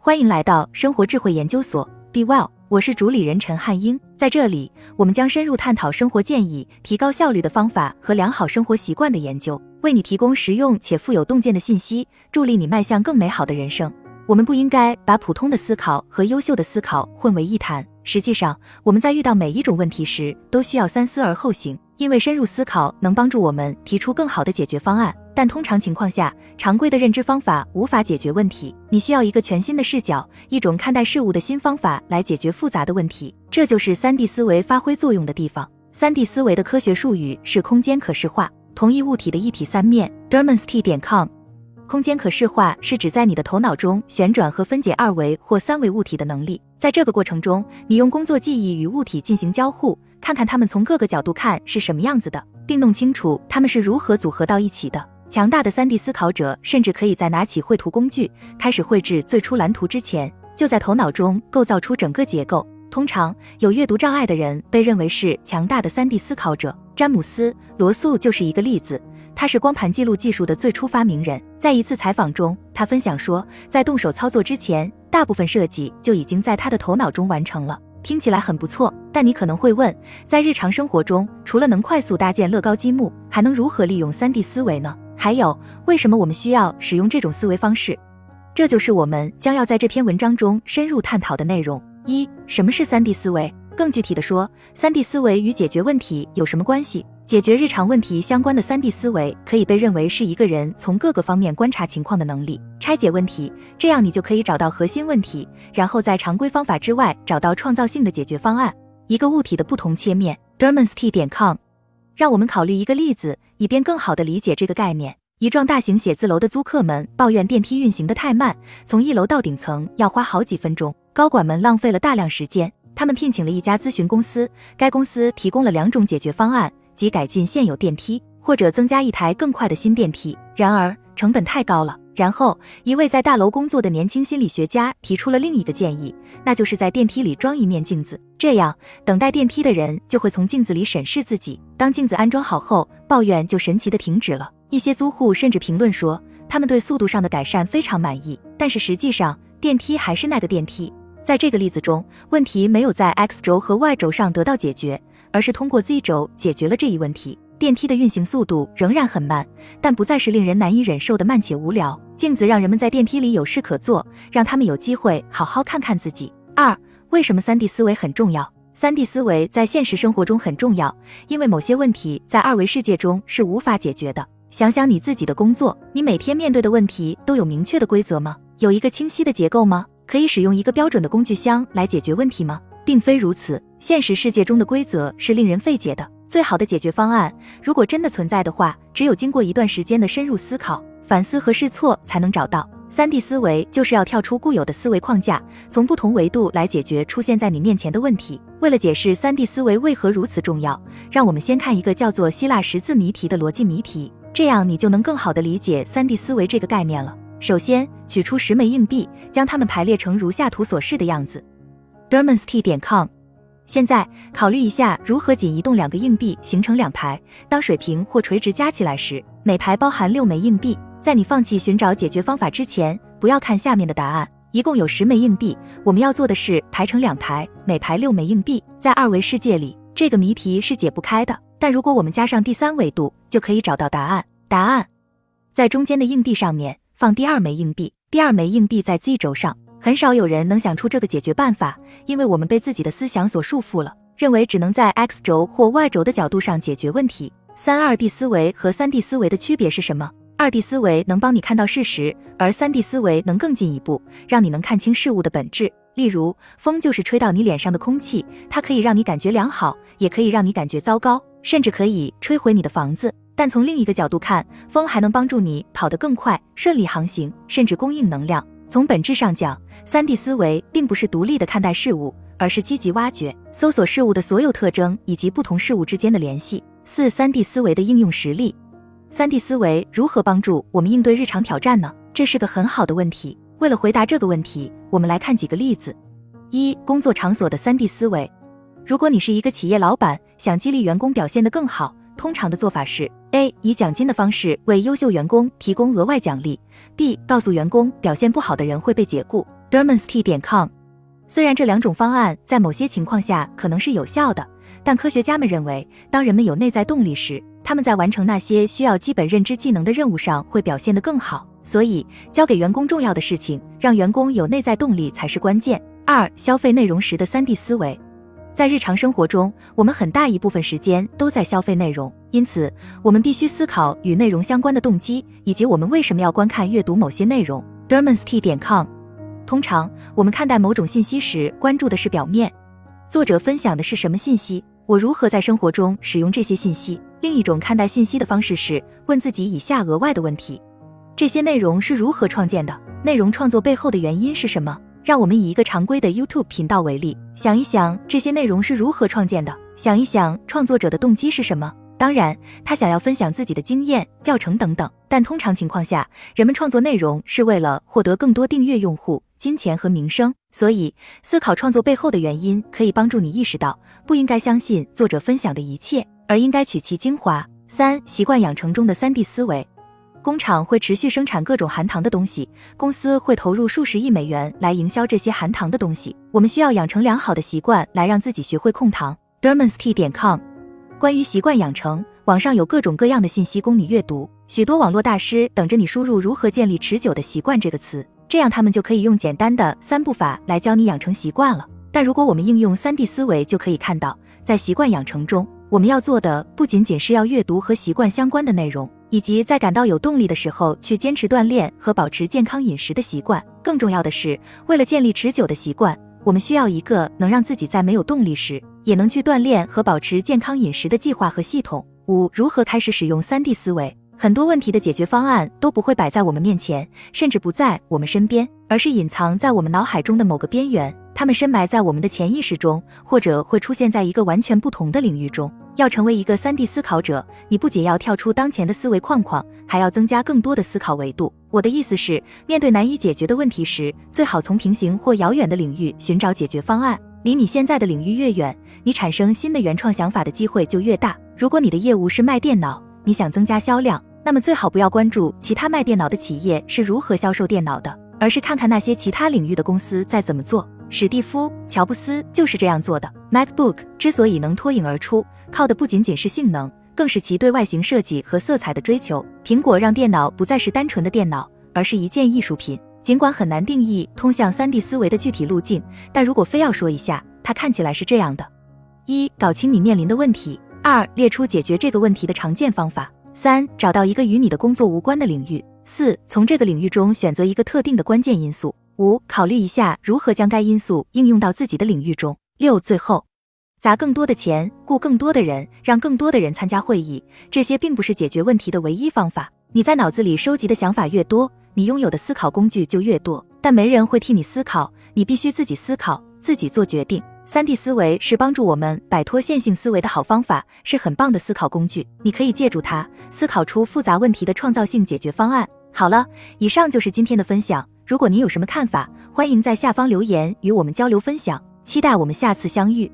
欢迎来到生活智慧研究所，Be Well，我是主理人陈汉英。在这里，我们将深入探讨生活建议、提高效率的方法和良好生活习惯的研究，为你提供实用且富有洞见的信息，助力你迈向更美好的人生。我们不应该把普通的思考和优秀的思考混为一谈。实际上，我们在遇到每一种问题时，都需要三思而后行，因为深入思考能帮助我们提出更好的解决方案。但通常情况下，常规的认知方法无法解决问题。你需要一个全新的视角，一种看待事物的新方法来解决复杂的问题。这就是三 D 思维发挥作用的地方。三 D 思维的科学术语是空间可视化，同一物体的一体三面。Dermonsty 点 com。空间可视化是指在你的头脑中旋转和分解二维或三维物体的能力。在这个过程中，你用工作记忆与物体进行交互，看看它们从各个角度看是什么样子的，并弄清楚它们是如何组合到一起的。强大的 3D 思考者甚至可以在拿起绘图工具开始绘制最初蓝图之前，就在头脑中构造出整个结构。通常有阅读障碍的人被认为是强大的 3D 思考者。詹姆斯·罗素就是一个例子，他是光盘记录技术的最初发明人。在一次采访中，他分享说，在动手操作之前，大部分设计就已经在他的头脑中完成了。听起来很不错，但你可能会问，在日常生活中，除了能快速搭建乐高积木，还能如何利用 3D 思维呢？还有，为什么我们需要使用这种思维方式？这就是我们将要在这篇文章中深入探讨的内容。一、什么是三 D 思维？更具体的说，三 D 思维与解决问题有什么关系？解决日常问题相关的三 D 思维可以被认为是一个人从各个方面观察情况的能力，拆解问题，这样你就可以找到核心问题，然后在常规方法之外找到创造性的解决方案。一个物体的不同切面，Dermonsky 点 com。让我们考虑一个例子，以便更好地理解这个概念。一幢大型写字楼的租客们抱怨电梯运行的太慢，从一楼到顶层要花好几分钟，高管们浪费了大量时间。他们聘请了一家咨询公司，该公司提供了两种解决方案，即改进现有电梯，或者增加一台更快的新电梯。然而，成本太高了。然后，一位在大楼工作的年轻心理学家提出了另一个建议，那就是在电梯里装一面镜子，这样等待电梯的人就会从镜子里审视自己。当镜子安装好后，抱怨就神奇的停止了。一些租户甚至评论说，他们对速度上的改善非常满意。但是实际上，电梯还是那个电梯。在这个例子中，问题没有在 X 轴和 Y 轴上得到解决，而是通过 Z 轴解决了这一问题。电梯的运行速度仍然很慢，但不再是令人难以忍受的慢且无聊。镜子让人们在电梯里有事可做，让他们有机会好好看看自己。二、为什么三 D 思维很重要？三 D 思维在现实生活中很重要，因为某些问题在二维世界中是无法解决的。想想你自己的工作，你每天面对的问题都有明确的规则吗？有一个清晰的结构吗？可以使用一个标准的工具箱来解决问题吗？并非如此，现实世界中的规则是令人费解的。最好的解决方案，如果真的存在的话，只有经过一段时间的深入思考、反思和试错才能找到。三 D 思维就是要跳出固有的思维框架，从不同维度来解决出现在你面前的问题。为了解释三 D 思维为何如此重要，让我们先看一个叫做希腊十字谜题的逻辑谜题，这样你就能更好地理解三 D 思维这个概念了。首先，取出十枚硬币，将它们排列成如下图所示的样子。Dermonsky 点 com。现在考虑一下，如何仅移动两个硬币形成两排。当水平或垂直加起来时，每排包含六枚硬币。在你放弃寻找解决方法之前，不要看下面的答案。一共有十枚硬币，我们要做的是排成两排，每排六枚硬币。在二维世界里，这个谜题是解不开的。但如果我们加上第三维度，就可以找到答案。答案在中间的硬币上面放第二枚硬币，第二枚硬币在 Z 轴上。很少有人能想出这个解决办法，因为我们被自己的思想所束缚了，认为只能在 X 轴或 Y 轴的角度上解决问题。三二 D 思维和三 D 思维的区别是什么？二 D 思维能帮你看到事实，而三 D 思维能更进一步，让你能看清事物的本质。例如，风就是吹到你脸上的空气，它可以让你感觉良好，也可以让你感觉糟糕，甚至可以吹毁你的房子。但从另一个角度看，风还能帮助你跑得更快，顺利航行，甚至供应能量。从本质上讲，三 D 思维并不是独立的看待事物，而是积极挖掘、搜索事物的所有特征以及不同事物之间的联系。四、三 D 思维的应用实例。三 D 思维如何帮助我们应对日常挑战呢？这是个很好的问题。为了回答这个问题，我们来看几个例子。一、工作场所的三 D 思维。如果你是一个企业老板，想激励员工表现得更好。通常的做法是：A. 以奖金的方式为优秀员工提供额外奖励；B. 告诉员工表现不好的人会被解雇 Dermansky 点 com。虽然这两种方案在某些情况下可能是有效的，但科学家们认为，当人们有内在动力时，他们在完成那些需要基本认知技能的任务上会表现得更好。所以，交给员工重要的事情，让员工有内在动力才是关键。二、消费内容时的三 D 思维。在日常生活中，我们很大一部分时间都在消费内容，因此我们必须思考与内容相关的动机，以及我们为什么要观看、阅读某些内容。Dermansky 点 com。通常我们看待某种信息时，关注的是表面，作者分享的是什么信息？我如何在生活中使用这些信息？另一种看待信息的方式是问自己以下额外的问题：这些内容是如何创建的？内容创作背后的原因是什么？让我们以一个常规的 YouTube 频道为例，想一想这些内容是如何创建的，想一想创作者的动机是什么。当然，他想要分享自己的经验、教程等等。但通常情况下，人们创作内容是为了获得更多订阅用户、金钱和名声。所以，思考创作背后的原因，可以帮助你意识到不应该相信作者分享的一切，而应该取其精华。三、习惯养成中的三 D 思维。工厂会持续生产各种含糖的东西，公司会投入数十亿美元来营销这些含糖的东西。我们需要养成良好的习惯，来让自己学会控糖。Dermansky 点 com。关于习惯养成，网上有各种各样的信息供你阅读，许多网络大师等着你输入“如何建立持久的习惯”这个词，这样他们就可以用简单的三步法来教你养成习惯了。但如果我们应用三 D 思维，就可以看到，在习惯养成中，我们要做的不仅仅是要阅读和习惯相关的内容。以及在感到有动力的时候去坚持锻炼和保持健康饮食的习惯。更重要的是，为了建立持久的习惯，我们需要一个能让自己在没有动力时也能去锻炼和保持健康饮食的计划和系统。五、如何开始使用三 D 思维？很多问题的解决方案都不会摆在我们面前，甚至不在我们身边，而是隐藏在我们脑海中的某个边缘。它们深埋在我们的潜意识中，或者会出现在一个完全不同的领域中。要成为一个三 D 思考者，你不仅要跳出当前的思维框框，还要增加更多的思考维度。我的意思是，面对难以解决的问题时，最好从平行或遥远的领域寻找解决方案。离你现在的领域越远，你产生新的原创想法的机会就越大。如果你的业务是卖电脑，你想增加销量，那么最好不要关注其他卖电脑的企业是如何销售电脑的，而是看看那些其他领域的公司在怎么做。史蒂夫·乔布斯就是这样做的。MacBook 之所以能脱颖而出，靠的不仅仅是性能，更是其对外形设计和色彩的追求。苹果让电脑不再是单纯的电脑，而是一件艺术品。尽管很难定义通向三 D 思维的具体路径，但如果非要说一下，它看起来是这样的：一、搞清你面临的问题；二、列出解决这个问题的常见方法；三、找到一个与你的工作无关的领域；四、从这个领域中选择一个特定的关键因素。五、考虑一下如何将该因素应用到自己的领域中。六、最后，砸更多的钱，雇更多的人，让更多的人参加会议。这些并不是解决问题的唯一方法。你在脑子里收集的想法越多，你拥有的思考工具就越多。但没人会替你思考，你必须自己思考，自己做决定。三 D 思维是帮助我们摆脱线性思维的好方法，是很棒的思考工具。你可以借助它思考出复杂问题的创造性解决方案。好了，以上就是今天的分享。如果您有什么看法，欢迎在下方留言与我们交流分享。期待我们下次相遇。